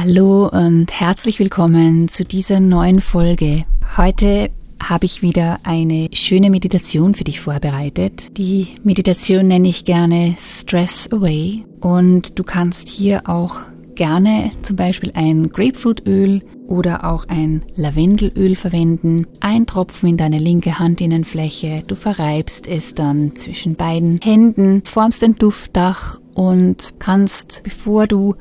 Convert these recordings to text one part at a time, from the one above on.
Hallo und herzlich willkommen zu dieser neuen Folge. Heute habe ich wieder eine schöne Meditation für dich vorbereitet. Die Meditation nenne ich gerne Stress Away und du kannst hier auch gerne zum Beispiel ein Grapefruitöl oder auch ein Lavendelöl verwenden. Ein Tropfen in deine linke Handinnenfläche. Du verreibst es dann zwischen beiden Händen, formst ein Duftdach und kannst, bevor du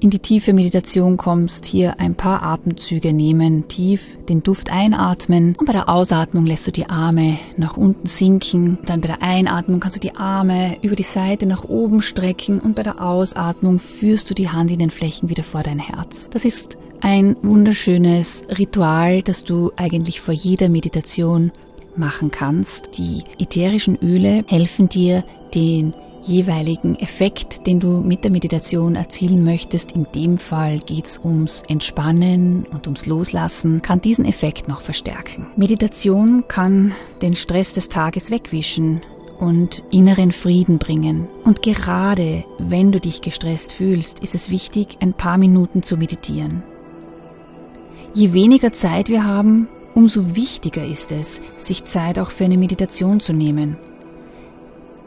in die tiefe Meditation kommst, hier ein paar Atemzüge nehmen, tief den Duft einatmen und bei der Ausatmung lässt du die Arme nach unten sinken. Dann bei der Einatmung kannst du die Arme über die Seite nach oben strecken und bei der Ausatmung führst du die Hand in den Flächen wieder vor dein Herz. Das ist ein wunderschönes Ritual, das du eigentlich vor jeder Meditation machen kannst. Die ätherischen Öle helfen dir, den jeweiligen Effekt, den du mit der Meditation erzielen möchtest, in dem Fall geht's ums Entspannen und ums Loslassen, kann diesen Effekt noch verstärken. Meditation kann den Stress des Tages wegwischen und inneren Frieden bringen. Und gerade wenn du dich gestresst fühlst, ist es wichtig, ein paar Minuten zu meditieren. Je weniger Zeit wir haben, umso wichtiger ist es, sich Zeit auch für eine Meditation zu nehmen.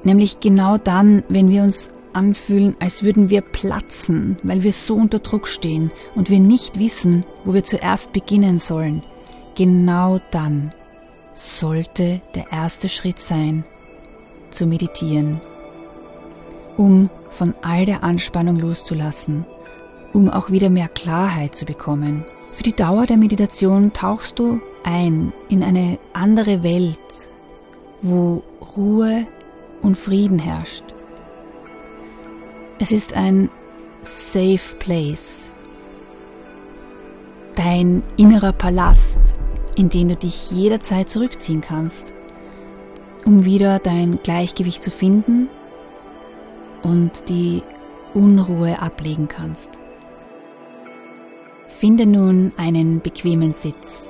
Nämlich genau dann, wenn wir uns anfühlen, als würden wir platzen, weil wir so unter Druck stehen und wir nicht wissen, wo wir zuerst beginnen sollen. Genau dann sollte der erste Schritt sein, zu meditieren, um von all der Anspannung loszulassen, um auch wieder mehr Klarheit zu bekommen. Für die Dauer der Meditation tauchst du ein in eine andere Welt, wo Ruhe und Frieden herrscht. Es ist ein Safe Place, dein innerer Palast, in den du dich jederzeit zurückziehen kannst, um wieder dein Gleichgewicht zu finden und die Unruhe ablegen kannst. Finde nun einen bequemen Sitz.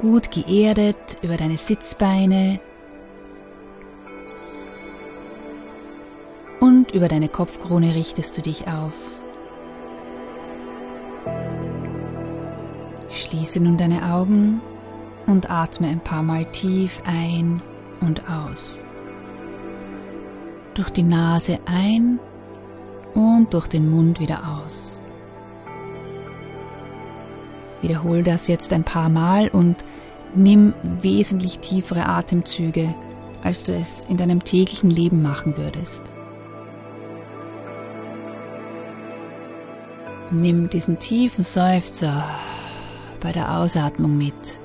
Gut geerdet über deine Sitzbeine und über deine Kopfkrone richtest du dich auf. Schließe nun deine Augen und atme ein paar Mal tief ein und aus. Durch die Nase ein und durch den Mund wieder aus. Wiederhol das jetzt ein paar Mal und nimm wesentlich tiefere Atemzüge, als du es in deinem täglichen Leben machen würdest. Nimm diesen tiefen Seufzer bei der Ausatmung mit.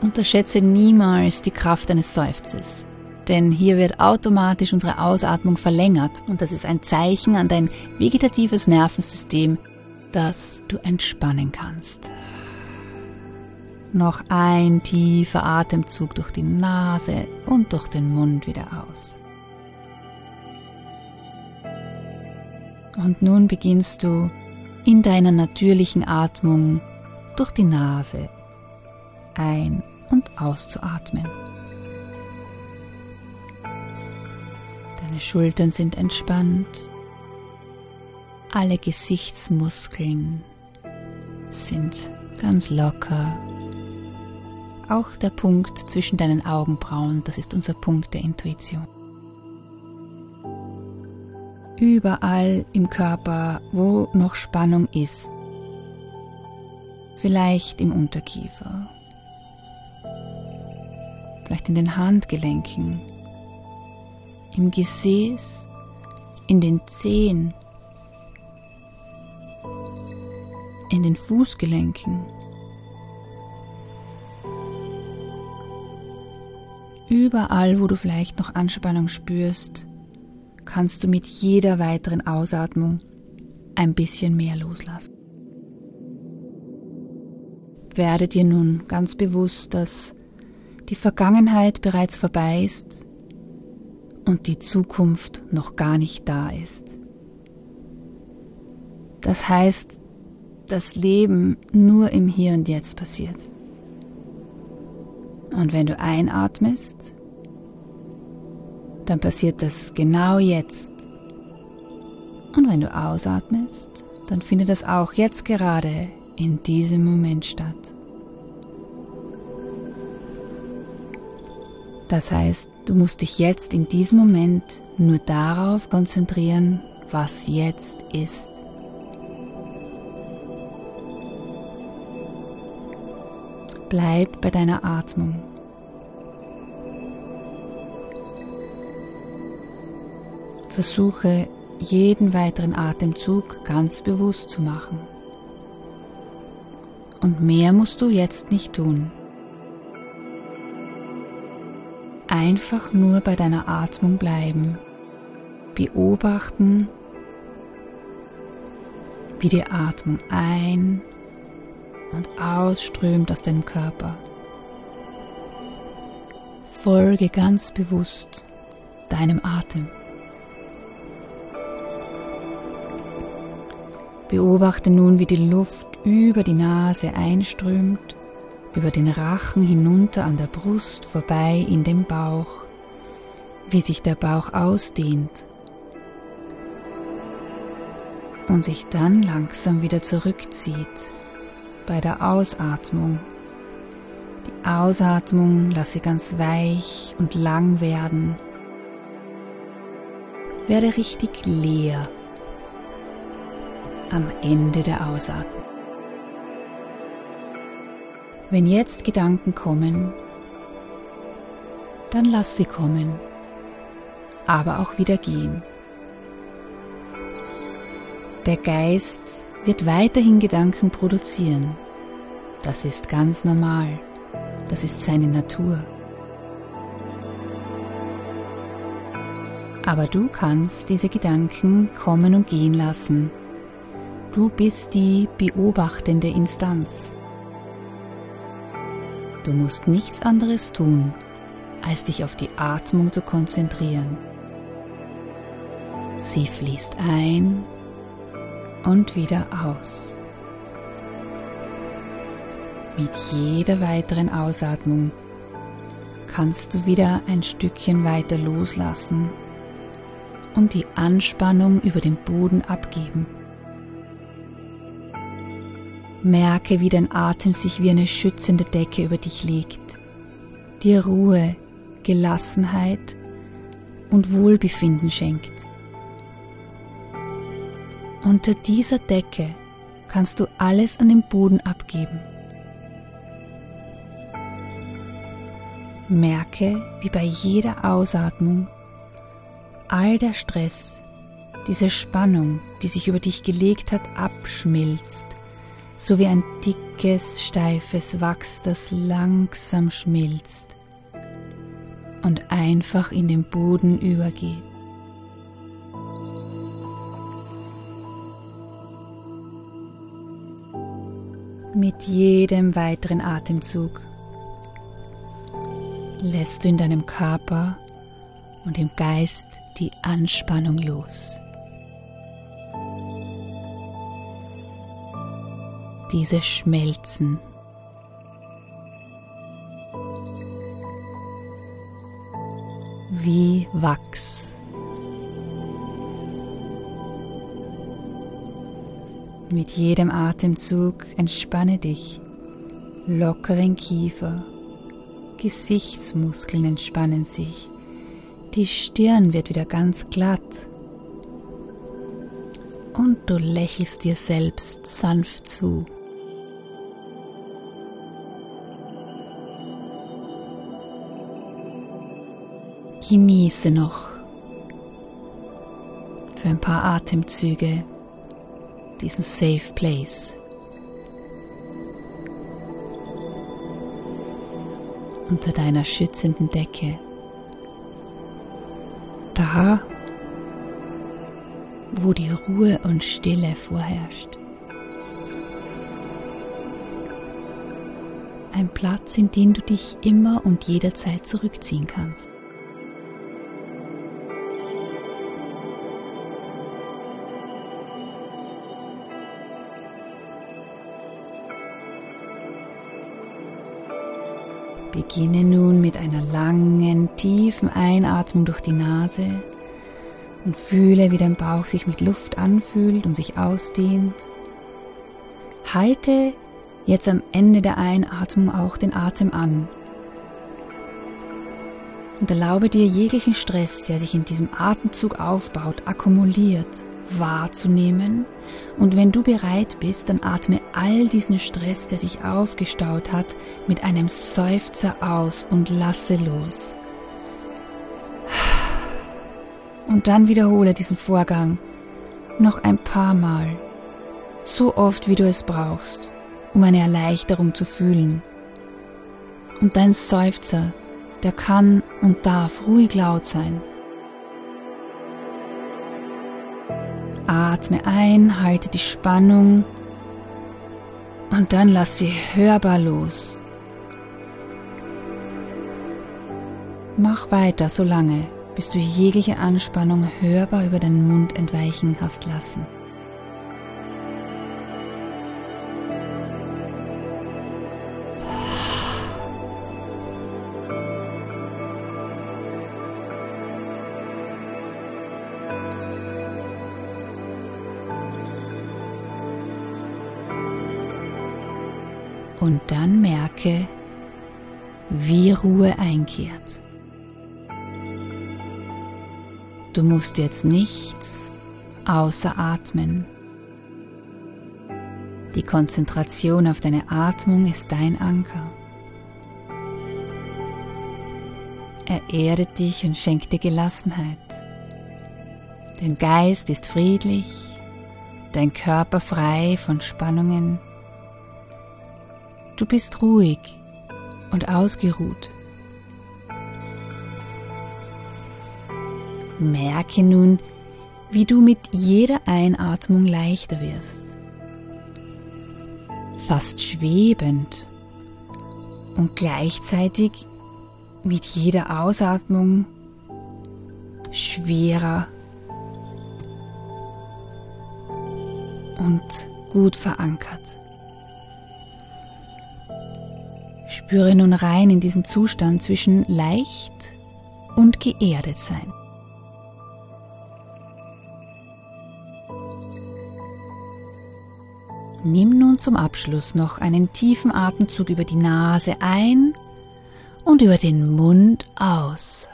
Unterschätze niemals die Kraft eines Seufzes, denn hier wird automatisch unsere Ausatmung verlängert und das ist ein Zeichen an dein vegetatives Nervensystem, dass du entspannen kannst. Noch ein tiefer Atemzug durch die Nase und durch den Mund wieder aus. Und nun beginnst du in deiner natürlichen Atmung durch die Nase ein- und auszuatmen. Deine Schultern sind entspannt, alle Gesichtsmuskeln sind ganz locker. Auch der Punkt zwischen deinen Augenbrauen, das ist unser Punkt der Intuition überall im Körper, wo noch Spannung ist. vielleicht im Unterkiefer, vielleicht in den Handgelenken, im Gesäß, in den Zehen, in den Fußgelenken. Überall, wo du vielleicht noch Anspannung spürst, kannst du mit jeder weiteren Ausatmung ein bisschen mehr loslassen. Werde dir nun ganz bewusst, dass die Vergangenheit bereits vorbei ist und die Zukunft noch gar nicht da ist. Das heißt, das Leben nur im Hier und Jetzt passiert. Und wenn du einatmest, dann passiert das genau jetzt. Und wenn du ausatmest, dann findet das auch jetzt gerade in diesem Moment statt. Das heißt, du musst dich jetzt in diesem Moment nur darauf konzentrieren, was jetzt ist. Bleib bei deiner Atmung. Versuche jeden weiteren Atemzug ganz bewusst zu machen. Und mehr musst du jetzt nicht tun. Einfach nur bei deiner Atmung bleiben. Beobachten, wie die Atmung ein und ausströmt aus deinem Körper. Folge ganz bewusst deinem Atem. Beobachte nun, wie die Luft über die Nase einströmt, über den Rachen hinunter an der Brust vorbei in den Bauch, wie sich der Bauch ausdehnt und sich dann langsam wieder zurückzieht bei der Ausatmung. Die Ausatmung lasse ganz weich und lang werden. Werde richtig leer am Ende der Ausatmung. Wenn jetzt Gedanken kommen, dann lass sie kommen, aber auch wieder gehen. Der Geist wird weiterhin Gedanken produzieren. Das ist ganz normal. Das ist seine Natur. Aber du kannst diese Gedanken kommen und gehen lassen. Du bist die beobachtende Instanz. Du musst nichts anderes tun, als dich auf die Atmung zu konzentrieren. Sie fließt ein und wieder aus. Mit jeder weiteren Ausatmung kannst du wieder ein Stückchen weiter loslassen und die Anspannung über den Boden abgeben. Merke, wie dein Atem sich wie eine schützende Decke über dich legt, dir Ruhe, Gelassenheit und Wohlbefinden schenkt. Unter dieser Decke kannst du alles an den Boden abgeben. Merke, wie bei jeder Ausatmung all der Stress, diese Spannung, die sich über dich gelegt hat, abschmilzt, so wie ein dickes, steifes Wachs, das langsam schmilzt und einfach in den Boden übergeht. Mit jedem weiteren Atemzug lässt du in deinem Körper und im Geist die Anspannung los. Diese schmelzen. Wie Wachs. Mit jedem Atemzug entspanne dich, lockeren Kiefer, Gesichtsmuskeln entspannen sich, die Stirn wird wieder ganz glatt und du lächelst dir selbst sanft zu. Genieße noch für ein paar Atemzüge diesen Safe Place. Unter deiner schützenden Decke. Da, wo die Ruhe und Stille vorherrscht. Ein Platz, in den du dich immer und jederzeit zurückziehen kannst. Beginne nun mit einer langen, tiefen Einatmung durch die Nase und fühle, wie dein Bauch sich mit Luft anfühlt und sich ausdehnt. Halte jetzt am Ende der Einatmung auch den Atem an und erlaube dir jeglichen Stress, der sich in diesem Atemzug aufbaut, akkumuliert, wahrzunehmen. Und wenn du bereit bist, dann atme all diesen Stress, der sich aufgestaut hat, mit einem Seufzer aus und lasse los. Und dann wiederhole diesen Vorgang noch ein paar Mal, so oft wie du es brauchst, um eine Erleichterung zu fühlen. Und dein Seufzer, der kann und darf ruhig laut sein. Atme ein, halte die Spannung und dann lass sie hörbar los. Mach weiter so lange, bis du jegliche Anspannung hörbar über den Mund entweichen hast lassen. Und dann merke, wie Ruhe einkehrt. Du musst jetzt nichts außer atmen. Die Konzentration auf deine Atmung ist dein Anker. Er erdet dich und schenkt dir Gelassenheit. Dein Geist ist friedlich, dein Körper frei von Spannungen Du bist ruhig und ausgeruht. Merke nun, wie du mit jeder Einatmung leichter wirst. Fast schwebend und gleichzeitig mit jeder Ausatmung schwerer und gut verankert. Spüre nun rein in diesen Zustand zwischen leicht und geerdet sein. Nimm nun zum Abschluss noch einen tiefen Atemzug über die Nase ein und über den Mund aus.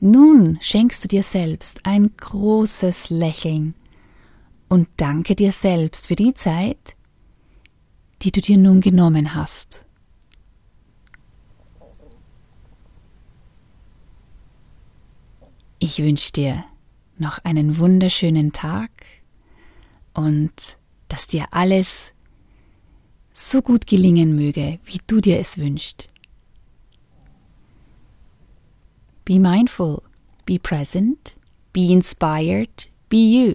Nun schenkst du dir selbst ein großes Lächeln und danke dir selbst für die Zeit, die du dir nun genommen hast. Ich wünsche dir noch einen wunderschönen Tag und dass dir alles so gut gelingen möge, wie du dir es wünschst. Be mindful, be present, be inspired, be you.